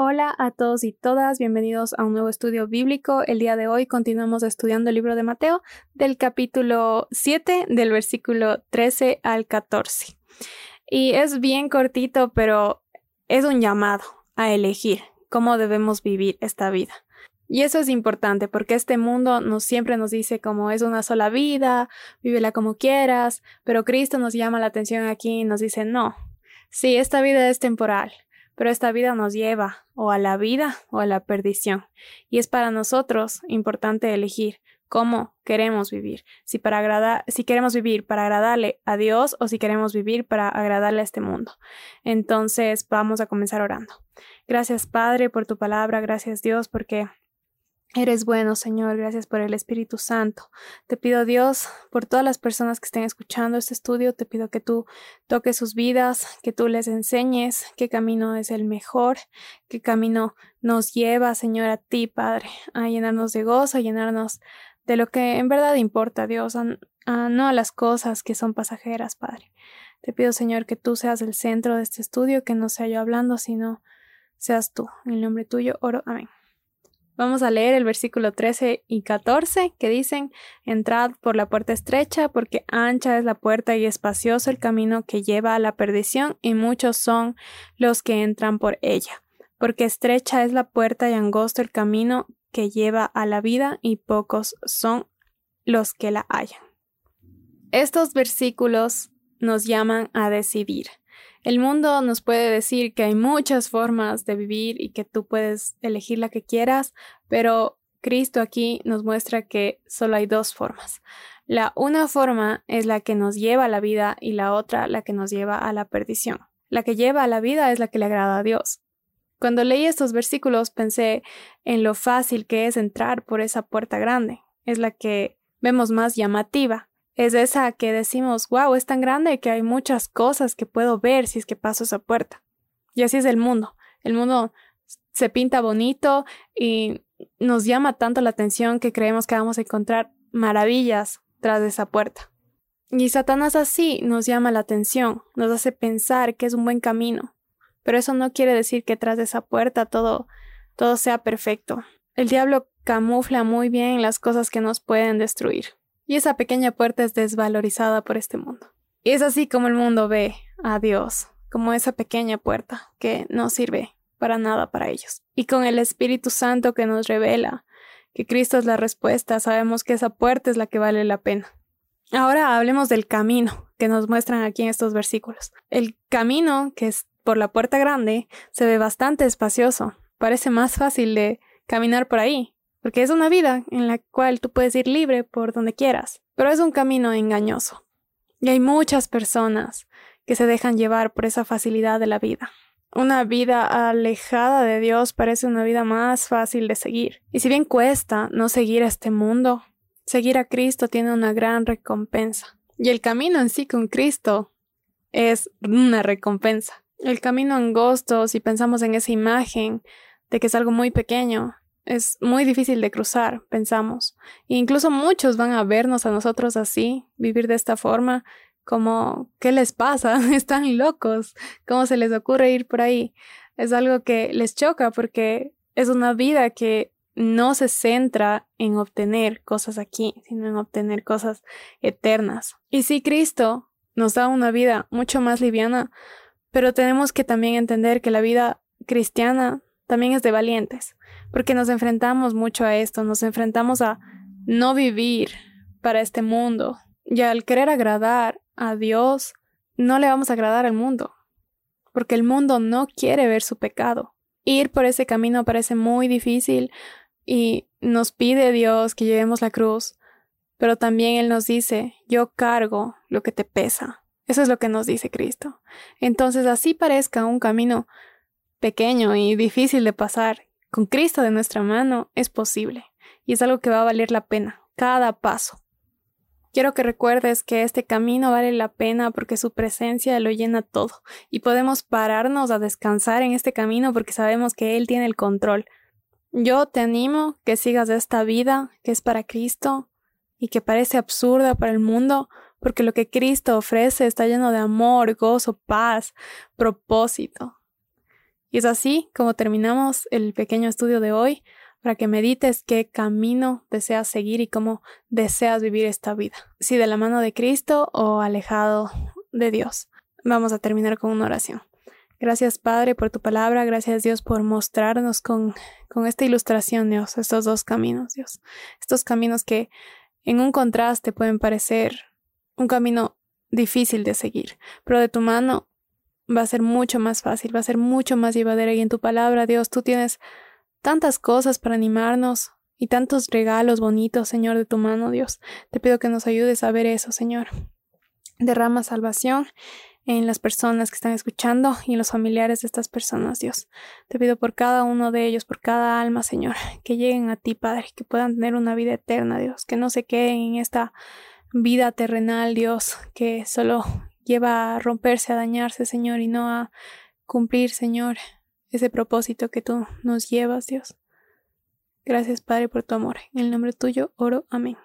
Hola a todos y todas, bienvenidos a un nuevo estudio bíblico. El día de hoy continuamos estudiando el libro de Mateo del capítulo 7 del versículo 13 al 14. Y es bien cortito, pero es un llamado a elegir cómo debemos vivir esta vida. Y eso es importante porque este mundo nos siempre nos dice como es una sola vida, vívela como quieras, pero Cristo nos llama la atención aquí y nos dice no. Sí, esta vida es temporal, pero esta vida nos lleva o a la vida o a la perdición. Y es para nosotros importante elegir cómo queremos vivir, si queremos vivir para agradarle a Dios o si queremos vivir para agradarle a este mundo. Entonces, vamos a comenzar orando. Gracias, Padre, por tu palabra, gracias Dios porque Eres bueno, Señor, gracias por el Espíritu Santo. Te pido, Dios, por todas las personas que estén escuchando este estudio, te pido que tú toques sus vidas, que tú les enseñes qué camino es el mejor, qué camino nos lleva, Señor, a ti, Padre, a llenarnos de gozo, a llenarnos de lo que en verdad importa, Dios, a, no a las cosas que son pasajeras, Padre. Te pido, Señor, que tú seas el centro de este estudio, que no sea yo hablando, sino seas tú. En el nombre tuyo oro. Amén. Vamos a leer el versículo 13 y 14 que dicen, Entrad por la puerta estrecha, porque ancha es la puerta y espacioso el camino que lleva a la perdición, y muchos son los que entran por ella. Porque estrecha es la puerta y angosto el camino que lleva a la vida, y pocos son los que la hallan. Estos versículos nos llaman a decidir. El mundo nos puede decir que hay muchas formas de vivir y que tú puedes elegir la que quieras, pero Cristo aquí nos muestra que solo hay dos formas. La una forma es la que nos lleva a la vida y la otra la que nos lleva a la perdición. La que lleva a la vida es la que le agrada a Dios. Cuando leí estos versículos pensé en lo fácil que es entrar por esa puerta grande. Es la que vemos más llamativa es esa que decimos, wow, es tan grande que hay muchas cosas que puedo ver si es que paso esa puerta. Y así es el mundo. El mundo se pinta bonito y nos llama tanto la atención que creemos que vamos a encontrar maravillas tras de esa puerta. Y Satanás así nos llama la atención, nos hace pensar que es un buen camino. Pero eso no quiere decir que tras de esa puerta todo, todo sea perfecto. El diablo camufla muy bien las cosas que nos pueden destruir y esa pequeña puerta es desvalorizada por este mundo. Y es así como el mundo ve a Dios, como esa pequeña puerta que no sirve para nada para ellos. Y con el Espíritu Santo que nos revela que Cristo es la respuesta, sabemos que esa puerta es la que vale la pena. Ahora hablemos del camino que nos muestran aquí en estos versículos. El camino, que es por la puerta grande, se ve bastante espacioso. Parece más fácil de caminar por ahí, porque es una vida en la cual tú puedes ir libre por donde quieras, pero es un camino engañoso. Y hay muchas personas que se dejan llevar por esa facilidad de la vida. Una vida alejada de Dios parece una vida más fácil de seguir. Y si bien cuesta no seguir a este mundo, seguir a Cristo tiene una gran recompensa. Y el camino en sí con Cristo es una recompensa. El camino angosto, si pensamos en esa imagen de que es algo muy pequeño, es muy difícil de cruzar, pensamos. E incluso muchos van a vernos a nosotros así, vivir de esta forma, como, ¿qué les pasa? Están locos. ¿Cómo se les ocurre ir por ahí? Es algo que les choca porque es una vida que no se centra en obtener cosas aquí, sino en obtener cosas eternas. Y sí, Cristo nos da una vida mucho más liviana, pero tenemos que también entender que la vida cristiana también es de valientes porque nos enfrentamos mucho a esto, nos enfrentamos a no vivir para este mundo. Y al querer agradar a Dios, no le vamos a agradar al mundo, porque el mundo no quiere ver su pecado. Ir por ese camino parece muy difícil y nos pide Dios que llevemos la cruz, pero también Él nos dice, yo cargo lo que te pesa. Eso es lo que nos dice Cristo. Entonces, así parezca un camino pequeño y difícil de pasar, con Cristo de nuestra mano es posible y es algo que va a valer la pena, cada paso. Quiero que recuerdes que este camino vale la pena porque su presencia lo llena todo y podemos pararnos a descansar en este camino porque sabemos que Él tiene el control. Yo te animo que sigas esta vida que es para Cristo y que parece absurda para el mundo porque lo que Cristo ofrece está lleno de amor, gozo, paz, propósito. Y es así como terminamos el pequeño estudio de hoy para que medites qué camino deseas seguir y cómo deseas vivir esta vida, si de la mano de Cristo o alejado de Dios. Vamos a terminar con una oración. Gracias Padre por tu palabra, gracias Dios por mostrarnos con, con esta ilustración, Dios, estos dos caminos, Dios, estos caminos que en un contraste pueden parecer un camino difícil de seguir, pero de tu mano va a ser mucho más fácil, va a ser mucho más llevadera y en tu palabra, Dios, tú tienes tantas cosas para animarnos y tantos regalos bonitos, Señor, de tu mano, Dios. Te pido que nos ayudes a ver eso, Señor. Derrama salvación en las personas que están escuchando y en los familiares de estas personas, Dios. Te pido por cada uno de ellos, por cada alma, Señor, que lleguen a ti, Padre, que puedan tener una vida eterna, Dios, que no se queden en esta vida terrenal, Dios, que solo lleva a romperse, a dañarse, Señor, y no a cumplir, Señor, ese propósito que tú nos llevas, Dios. Gracias, Padre, por tu amor. En el nombre tuyo oro. Amén.